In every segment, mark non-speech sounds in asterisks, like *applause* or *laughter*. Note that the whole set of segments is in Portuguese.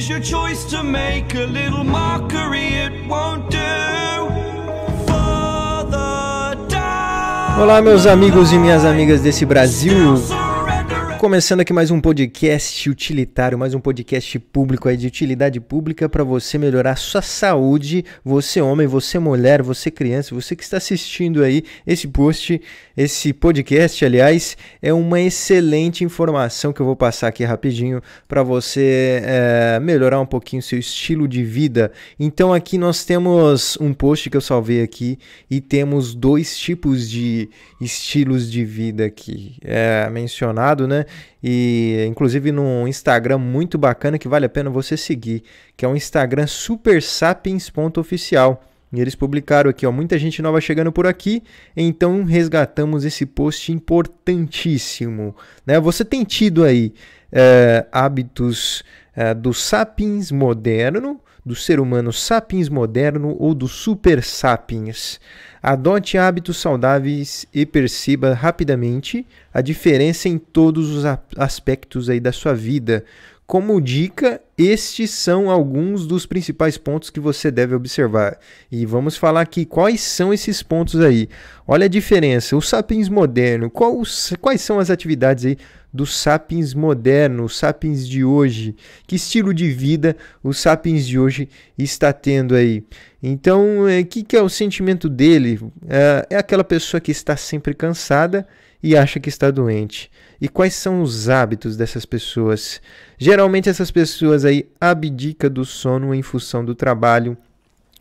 is your choice to make a little mockery, it won't do. Olá, meus amigos e minhas amigas desse Brasil. Começando aqui mais um podcast utilitário, mais um podcast público aí de utilidade pública para você melhorar sua saúde, você homem, você mulher, você criança, você que está assistindo aí esse post, esse podcast, aliás, é uma excelente informação que eu vou passar aqui rapidinho para você é, melhorar um pouquinho seu estilo de vida. Então aqui nós temos um post que eu salvei aqui e temos dois tipos de estilos de vida aqui é mencionado, né? E inclusive num Instagram muito bacana que vale a pena você seguir, que é o Instagram supersapiens.oficial. E eles publicaram aqui, ó, muita gente nova chegando por aqui, então resgatamos esse post importantíssimo. Né? Você tem tido aí é, hábitos é, do sapiens moderno, do ser humano sapiens moderno ou do super sapiens. Adote hábitos saudáveis e perceba rapidamente a diferença em todos os aspectos aí da sua vida. Como dica, estes são alguns dos principais pontos que você deve observar. E vamos falar aqui quais são esses pontos aí. Olha a diferença. O Sapiens moderno, quais são as atividades aí do Sapiens moderno, o Sapiens de hoje? Que estilo de vida o Sapiens de hoje está tendo aí? Então, o que, que é o sentimento dele? É, é aquela pessoa que está sempre cansada e acha que está doente. E quais são os hábitos dessas pessoas? Geralmente essas pessoas aí abdicam do sono em função do trabalho.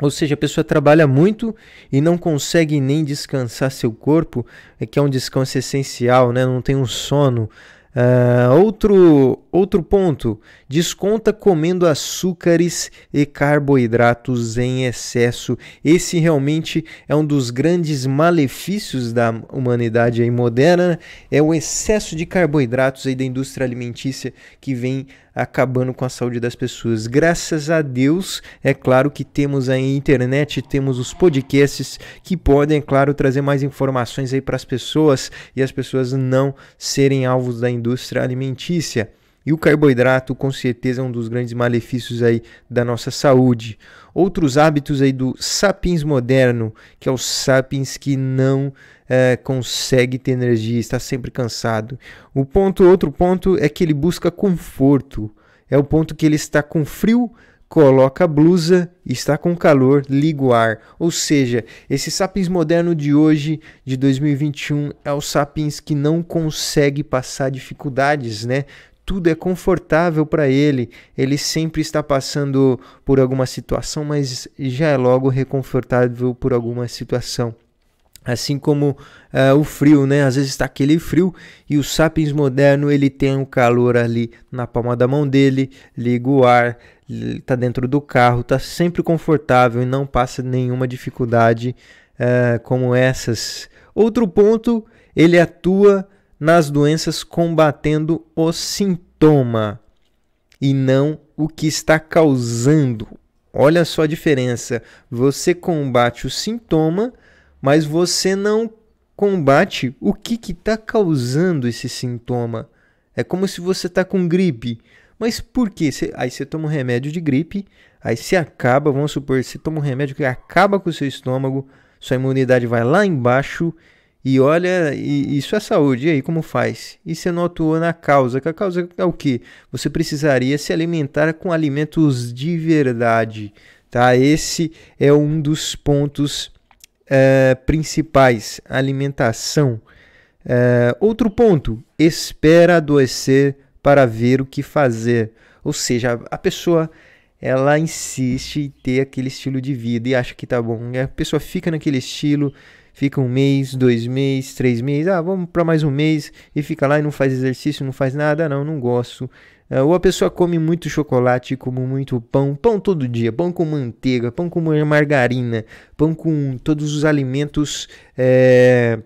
Ou seja, a pessoa trabalha muito e não consegue nem descansar seu corpo, é que é um descanso essencial, né? Não tem um sono. Ah, outro, outro ponto, desconta comendo açúcares e carboidratos em excesso. Esse realmente é um dos grandes malefícios da humanidade moderna, é o excesso de carboidratos aí da indústria alimentícia que vem acabando com a saúde das pessoas. Graças a Deus, é claro que temos a internet, temos os podcasts que podem, é claro, trazer mais informações aí para as pessoas e as pessoas não serem alvos da indústria alimentícia. E o carboidrato, com certeza, é um dos grandes malefícios aí da nossa saúde. Outros hábitos aí do sapiens moderno, que é o sapiens que não eh, consegue ter energia, está sempre cansado. O ponto, outro ponto é que ele busca conforto. É o ponto que ele está com frio, coloca a blusa, está com calor, liga o ar. Ou seja, esse sapiens moderno de hoje, de 2021, é o sapiens que não consegue passar dificuldades, né? Tudo é confortável para ele, ele sempre está passando por alguma situação, mas já é logo reconfortável por alguma situação. Assim como ah, o frio, né? Às vezes está aquele frio e o sapiens moderno ele tem o calor ali na palma da mão dele, liga o ar, está dentro do carro, está sempre confortável e não passa nenhuma dificuldade ah, como essas. Outro ponto, ele atua nas doenças combatendo o sintoma e não o que está causando. Olha só a diferença. Você combate o sintoma, mas você não combate o que está causando esse sintoma. É como se você está com gripe. Mas por quê? Cê- aí você toma um remédio de gripe, aí você acaba, vamos supor, você toma um remédio que acaba com o seu estômago, sua imunidade vai lá embaixo e olha, isso é saúde. E aí, como faz? E você não atua na causa, que a causa é o quê? Você precisaria se alimentar com alimentos de verdade, tá? Esse é um dos pontos eh, principais, alimentação. Eh, outro ponto, espera adoecer para ver o que fazer. Ou seja, a pessoa ela insiste em ter aquele estilo de vida e acha que tá bom. A pessoa fica naquele estilo, fica um mês, dois meses, três meses, ah, vamos para mais um mês e fica lá e não faz exercício, não faz nada, não, não gosto. É, ou a pessoa come muito chocolate, come muito pão, pão todo dia, pão com manteiga, pão com margarina, pão com todos os alimentos, é,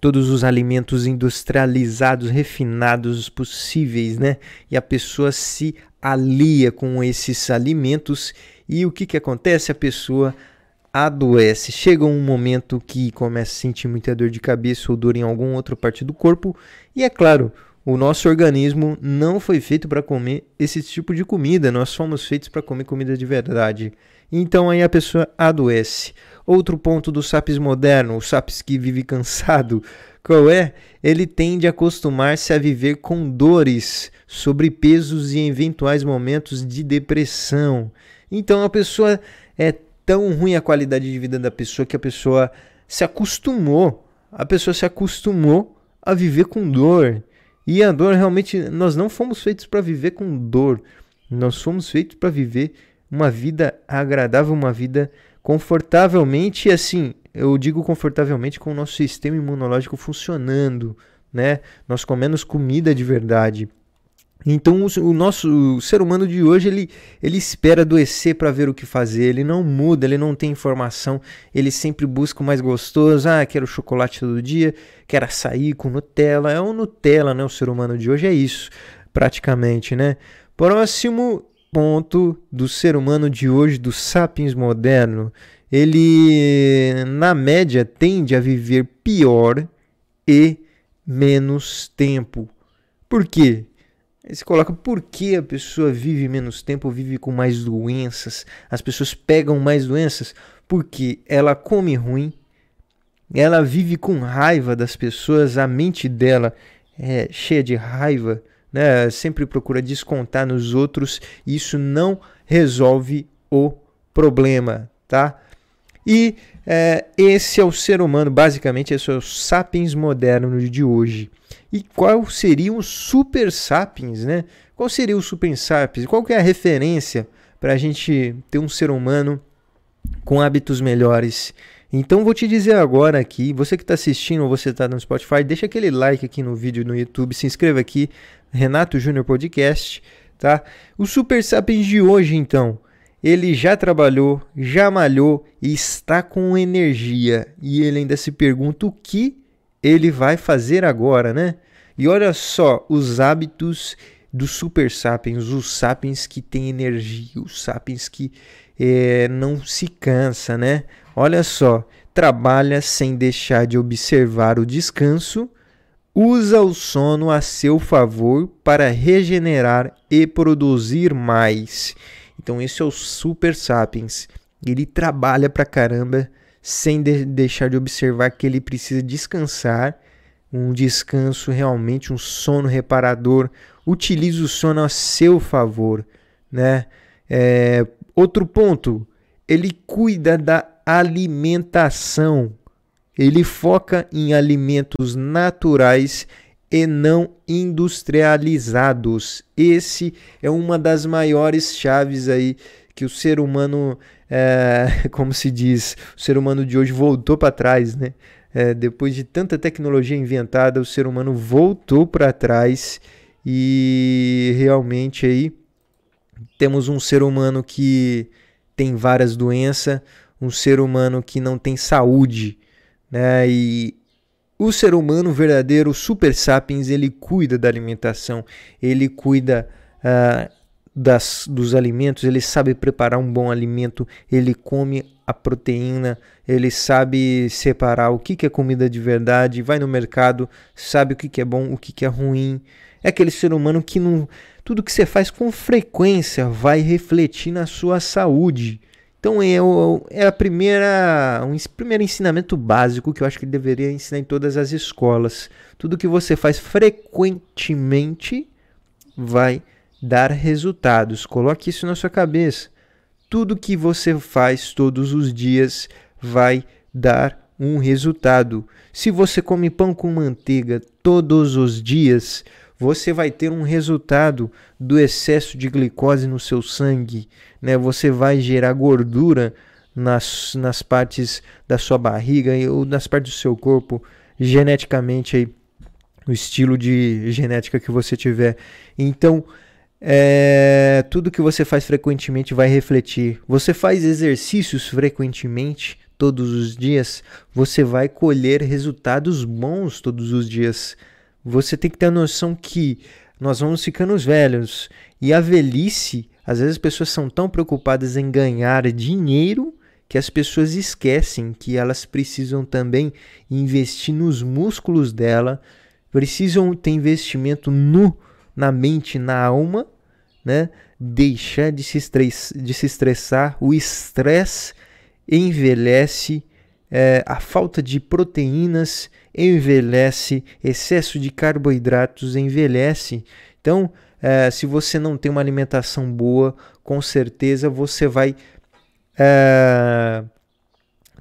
todos os alimentos industrializados, refinados possíveis, né? E a pessoa se alia com esses alimentos e o que que acontece? A pessoa adoece. Chega um momento que começa a sentir muita dor de cabeça ou dor em alguma outra parte do corpo e é claro, o nosso organismo não foi feito para comer esse tipo de comida, nós fomos feitos para comer comida de verdade. Então aí a pessoa adoece. Outro ponto do SAPS moderno, o SAPS que vive cansado, *laughs* qual é? Ele tende a acostumar-se a viver com dores, sobrepesos e eventuais momentos de depressão. Então a pessoa é tão ruim a qualidade de vida da pessoa que a pessoa se acostumou, a pessoa se acostumou a viver com dor. E a dor realmente, nós não fomos feitos para viver com dor. Nós fomos feitos para viver uma vida agradável, uma vida confortavelmente, assim, eu digo confortavelmente com o nosso sistema imunológico funcionando, né? Nós comemos comida de verdade. Então o, o nosso o ser humano de hoje ele, ele espera adoecer para ver o que fazer, ele não muda, ele não tem informação, ele sempre busca o mais gostoso, ah, quero chocolate todo dia, quero açaí com Nutella, é o Nutella, né? O ser humano de hoje é isso, praticamente, né? Próximo ponto do ser humano de hoje, do sapiens moderno, ele na média tende a viver pior e menos tempo. Por quê? Aí você coloca por que a pessoa vive menos tempo, vive com mais doenças, as pessoas pegam mais doenças, porque ela come ruim, ela vive com raiva das pessoas, a mente dela é cheia de raiva, né? sempre procura descontar nos outros, e isso não resolve o problema, tá? E é, esse é o ser humano, basicamente, esse é o sapiens moderno de hoje. E qual seria o super sapiens, né? Qual seria o super sapiens? Qual que é a referência para a gente ter um ser humano com hábitos melhores? Então vou te dizer agora aqui, você que está assistindo ou você está no Spotify, deixa aquele like aqui no vídeo no YouTube, se inscreva aqui, Renato Júnior Podcast, tá? O Super Sapiens de hoje, então, ele já trabalhou, já malhou e está com energia. E ele ainda se pergunta o que ele vai fazer agora, né? E olha só os hábitos dos super sapiens, os sapiens que têm energia, os sapiens que é, não se cansa, né? Olha só, trabalha sem deixar de observar o descanso, usa o sono a seu favor para regenerar e produzir mais. Então esse é o Super Sapiens. Ele trabalha pra caramba sem de deixar de observar que ele precisa descansar, um descanso realmente, um sono reparador. Utilize o sono a seu favor, né? É, outro ponto, ele cuida da alimentação. Ele foca em alimentos naturais e não industrializados. Esse é uma das maiores chaves aí que o ser humano, é, *laughs* como se diz, o ser humano de hoje voltou para trás, né? É, depois de tanta tecnologia inventada, o ser humano voltou para trás e realmente aí temos um ser humano que tem várias doenças, um ser humano que não tem saúde, né? E o ser humano verdadeiro, o super sapiens, ele cuida da alimentação, ele cuida uh, das, dos alimentos, ele sabe preparar um bom alimento, ele come a proteína, ele sabe separar o que, que é comida de verdade, vai no mercado, sabe o que, que é bom, o que, que é ruim. É aquele ser humano que não, tudo que você faz com frequência vai refletir na sua saúde. Então é, é a primeira, um primeiro ensinamento básico que eu acho que deveria ensinar em todas as escolas. Tudo que você faz frequentemente vai dar resultados. Coloque isso na sua cabeça. Tudo que você faz todos os dias vai dar um resultado. Se você come pão com manteiga todos os dias, você vai ter um resultado do excesso de glicose no seu sangue, né? Você vai gerar gordura nas, nas partes da sua barriga ou nas partes do seu corpo, geneticamente aí, o estilo de genética que você tiver. Então, é, tudo que você faz frequentemente vai refletir. Você faz exercícios frequentemente, todos os dias, você vai colher resultados bons todos os dias você tem que ter a noção que nós vamos ficando velhos e a velhice, às vezes as pessoas são tão preocupadas em ganhar dinheiro que as pessoas esquecem que elas precisam também investir nos músculos dela, precisam ter investimento no, na mente, na alma, né? Deixar de se, estress, de se estressar. O estresse envelhece, é, a falta de proteínas envelhece, excesso de carboidratos envelhece. Então, é, se você não tem uma alimentação boa, com certeza você vai é,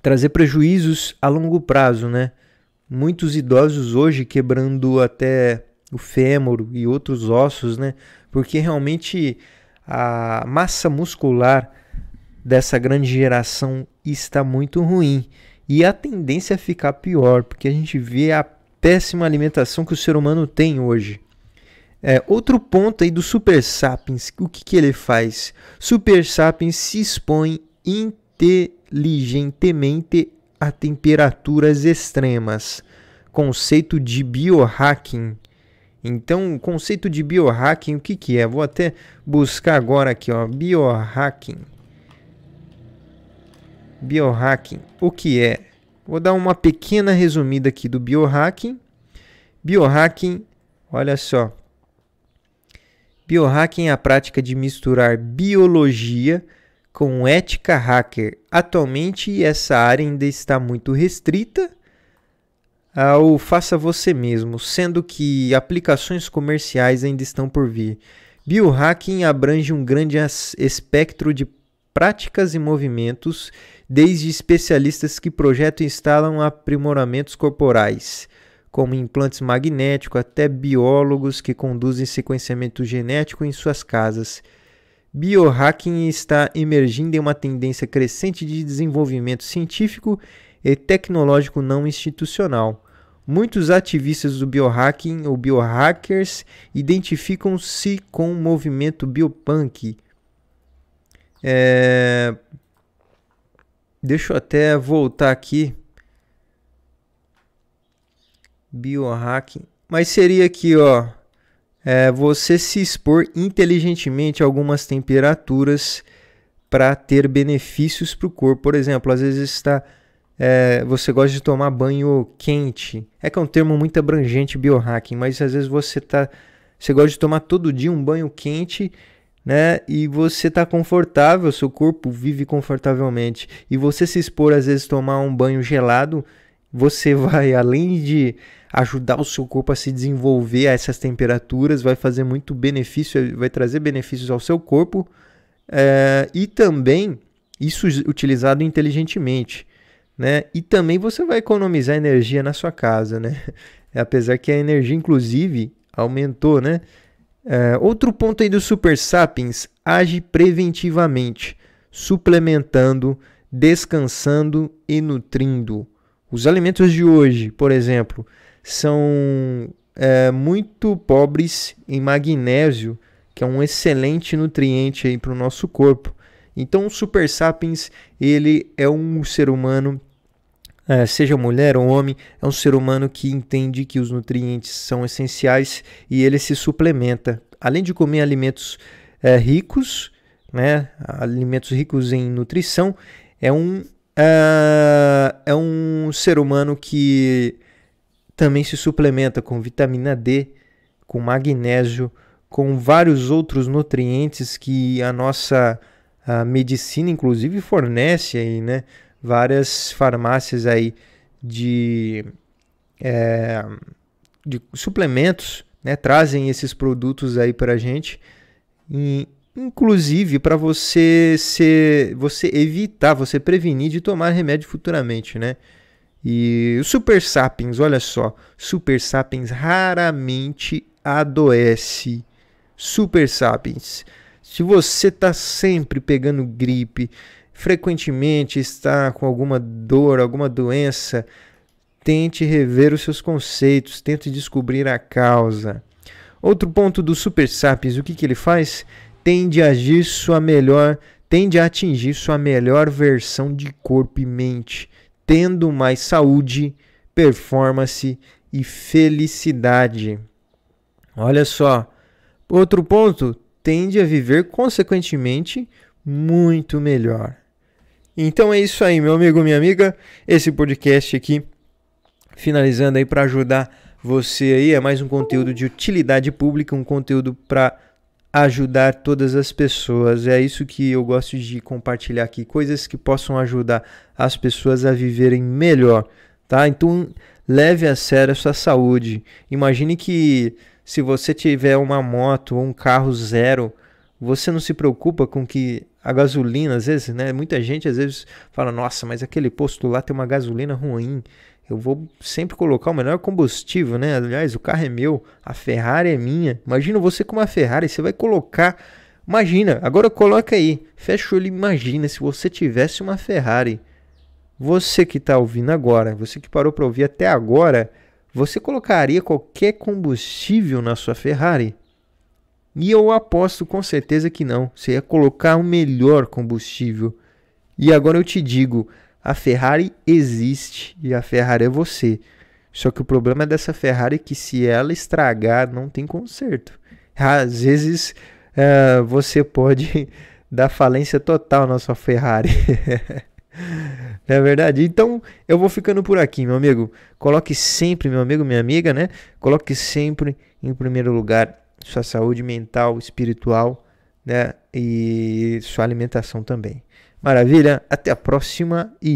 trazer prejuízos a longo prazo, né? Muitos idosos hoje quebrando até o fêmur e outros ossos, né? Porque realmente a massa muscular dessa grande geração está muito ruim e a tendência é ficar pior, porque a gente vê a péssima alimentação que o ser humano tem hoje. É, outro ponto aí do Super Sapiens, o que, que ele faz? Super Sapiens se expõe inteligentemente a temperaturas extremas. Conceito de biohacking. Então, o conceito de biohacking, o que, que é? Vou até buscar agora aqui, ó, biohacking. Biohacking, o que é? Vou dar uma pequena resumida aqui do biohacking. Biohacking, olha só, Biohacking é a prática de misturar biologia com ética hacker. Atualmente, essa área ainda está muito restrita ao faça você mesmo, sendo que aplicações comerciais ainda estão por vir. Biohacking abrange um grande espectro de práticas e movimentos, desde especialistas que projetam e instalam aprimoramentos corporais como implantes magnéticos, até biólogos que conduzem sequenciamento genético em suas casas. Biohacking está emergindo em uma tendência crescente de desenvolvimento científico e tecnológico não institucional. Muitos ativistas do biohacking ou biohackers identificam-se com o movimento biopunk. É... Deixa eu até voltar aqui Biohacking. Mas seria aqui, ó. É, você se expor inteligentemente a algumas temperaturas para ter benefícios para o corpo. Por exemplo, às vezes está. É, você gosta de tomar banho quente. É que é um termo muito abrangente biohacking, mas às vezes você tá. Você gosta de tomar todo dia um banho quente, né? E você está confortável, seu corpo vive confortavelmente. E você se expor, às vezes, tomar um banho gelado, você *laughs* vai, além de ajudar o seu corpo a se desenvolver a essas temperaturas, vai fazer muito benefício, vai trazer benefícios ao seu corpo é, e também isso utilizado inteligentemente, né? E também você vai economizar energia na sua casa, né? *laughs* Apesar que a energia, inclusive, aumentou, né? É, outro ponto aí do Super Sapiens, age preventivamente, suplementando, descansando e nutrindo. Os alimentos de hoje, por exemplo, são é, muito pobres em magnésio, que é um excelente nutriente para o nosso corpo. Então, o Super Sapiens ele é um ser humano, seja mulher ou homem, é um ser humano que entende que os nutrientes são essenciais e ele se suplementa. Além de comer alimentos é, ricos, né, alimentos ricos em nutrição, é um, é, é um ser humano que também se suplementa com vitamina D, com magnésio, com vários outros nutrientes que a nossa a medicina inclusive fornece aí, né? Várias farmácias aí de, é, de suplementos, né? Trazem esses produtos aí para a gente, e, inclusive para você você evitar, você prevenir de tomar remédio futuramente, né? E o Super Sapiens, olha só, Super Sapiens raramente adoece. Super Sapiens. Se você está sempre pegando gripe, frequentemente está com alguma dor, alguma doença, tente rever os seus conceitos, tente descobrir a causa. Outro ponto do Super Sapiens, o que, que ele faz? Tende a agir sua melhor, tende a atingir sua melhor versão de corpo e mente tendo mais saúde, performance e felicidade. Olha só. Outro ponto, tende a viver consequentemente muito melhor. Então é isso aí, meu amigo, minha amiga. Esse podcast aqui finalizando aí para ajudar você aí. É mais um conteúdo de utilidade pública, um conteúdo para ajudar todas as pessoas. É isso que eu gosto de compartilhar aqui, coisas que possam ajudar as pessoas a viverem melhor, tá? Então, leve a sério a sua saúde. Imagine que se você tiver uma moto ou um carro zero, você não se preocupa com que a gasolina, às vezes, né? Muita gente às vezes fala: "Nossa, mas aquele posto lá tem uma gasolina ruim". Eu vou sempre colocar o melhor combustível, né? Aliás, o carro é meu, a Ferrari é minha. Imagina você com uma Ferrari, você vai colocar. Imagina, agora coloca aí, fecha o olho, imagina se você tivesse uma Ferrari. Você que está ouvindo agora, você que parou para ouvir até agora, você colocaria qualquer combustível na sua Ferrari? E eu aposto com certeza que não. Você ia colocar o melhor combustível. E agora eu te digo, a Ferrari existe e a Ferrari é você. Só que o problema dessa Ferrari é que se ela estragar, não tem conserto. Às vezes uh, você pode *laughs* dar falência total na sua Ferrari. *laughs* Não é verdade? Então eu vou ficando por aqui, meu amigo. Coloque sempre, meu amigo, minha amiga, né? Coloque sempre em primeiro lugar sua saúde mental, espiritual, né? E sua alimentação também. Maravilha, até a próxima e